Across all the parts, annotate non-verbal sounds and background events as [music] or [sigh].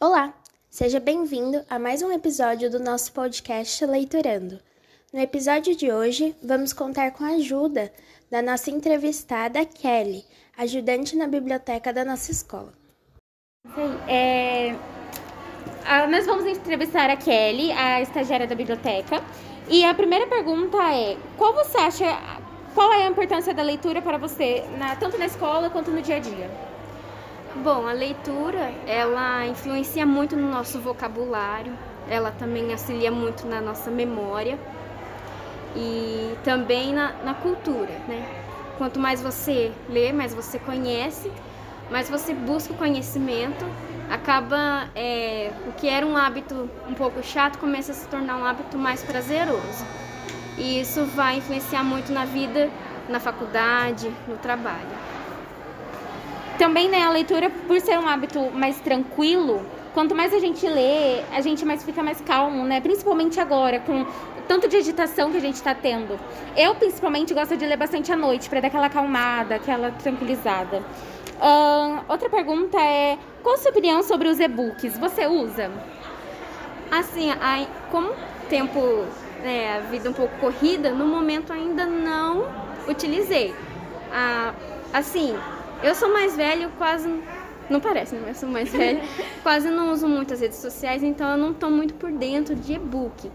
Olá, seja bem-vindo a mais um episódio do nosso podcast Leiturando. No episódio de hoje, vamos contar com a ajuda da nossa entrevistada Kelly, ajudante na biblioteca da nossa escola. É, nós vamos entrevistar a Kelly, a estagiária da biblioteca. E a primeira pergunta é: qual você acha, qual é a importância da leitura para você, na, tanto na escola quanto no dia a dia? Bom, a leitura, ela influencia muito no nosso vocabulário, ela também auxilia muito na nossa memória e também na, na cultura, né? Quanto mais você lê, mais você conhece, mais você busca o conhecimento, acaba é, o que era um hábito um pouco chato começa a se tornar um hábito mais prazeroso. E isso vai influenciar muito na vida, na faculdade, no trabalho. Também, né, a leitura, por ser um hábito mais tranquilo, quanto mais a gente lê, a gente mais fica mais calmo, né? Principalmente agora, com tanto de agitação que a gente está tendo. Eu, principalmente, gosto de ler bastante à noite, para dar aquela acalmada, aquela tranquilizada. Uh, outra pergunta é: qual a sua opinião sobre os e-books? Você usa? Assim, como tempo, né, a vida um pouco corrida, no momento ainda não utilizei. Ah, assim, eu sou mais velho, quase. Não parece, né? Eu sou mais velho. [laughs] quase não uso muitas redes sociais, então eu não estou muito por dentro de e-book.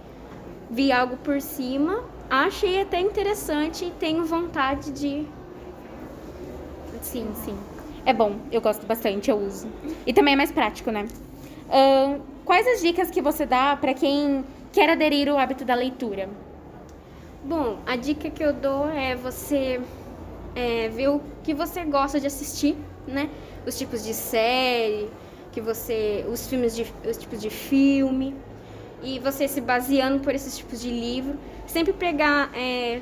Vi algo por cima, achei até interessante e tenho vontade de. Sim, sim. É bom, eu gosto bastante, eu uso. E também é mais prático, né? Uh, quais as dicas que você dá para quem quer aderir ao hábito da leitura? Bom, a dica que eu dou é você é, ver o que você gosta de assistir, né? Os tipos de série, que você, os filmes de, os tipos de filme e você se baseando por esses tipos de livro, sempre pegar é,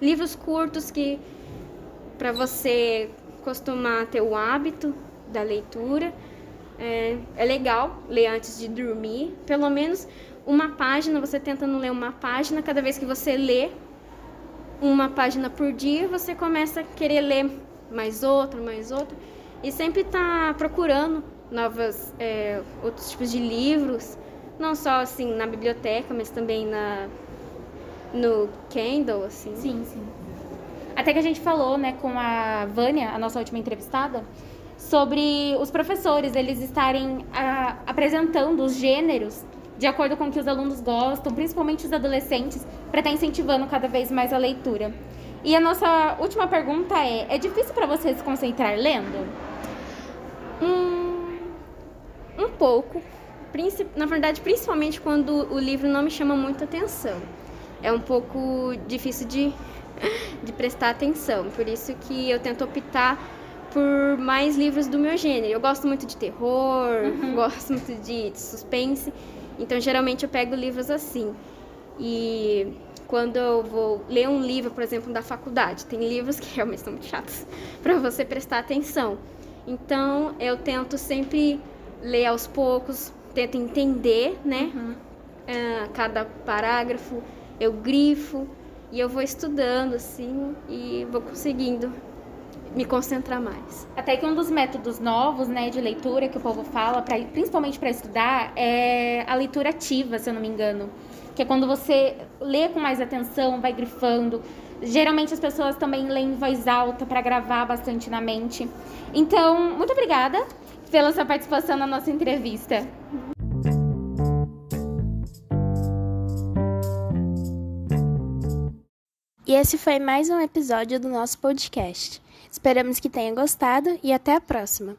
livros curtos que para você costumar ter o hábito da leitura. É, é legal ler antes de dormir, pelo menos uma página, você tentando ler uma página cada vez que você lê, uma página por dia, você começa a querer ler mais outra, mais outra, e sempre está procurando novas, é, outros tipos de livros, não só assim na biblioteca, mas também na no Kindle, assim. Sim, sim. Até que a gente falou, né, com a Vânia, a nossa última entrevistada, sobre os professores, eles estarem a, apresentando os gêneros de acordo com o que os alunos gostam, principalmente os adolescentes, para estar tá incentivando cada vez mais a leitura. E a nossa última pergunta é: é difícil para você se concentrar lendo? Hum, um pouco. Na verdade, principalmente quando o livro não me chama muita atenção. É um pouco difícil de, [laughs] de prestar atenção. Por isso que eu tento optar por mais livros do meu gênero. Eu gosto muito de terror, uhum. gosto muito de, de suspense. Então, geralmente eu pego livros assim. E quando eu vou ler um livro, por exemplo, da faculdade, tem livros que [laughs] realmente são muito chatos [laughs] para você prestar atenção. Então, eu tento sempre ler aos poucos, tento entender, né? Uhum. Uh, cada parágrafo, eu grifo e eu vou estudando assim e vou conseguindo me concentrar mais. Até que um dos métodos novos, né, de leitura que o povo fala, pra, principalmente para estudar, é a leitura ativa, se eu não me engano. Que é quando você lê com mais atenção, vai grifando. Geralmente as pessoas também leem em voz alta para gravar bastante na mente. Então, muito obrigada pela sua participação na nossa entrevista. E esse foi mais um episódio do nosso podcast. Esperamos que tenha gostado e até a próxima!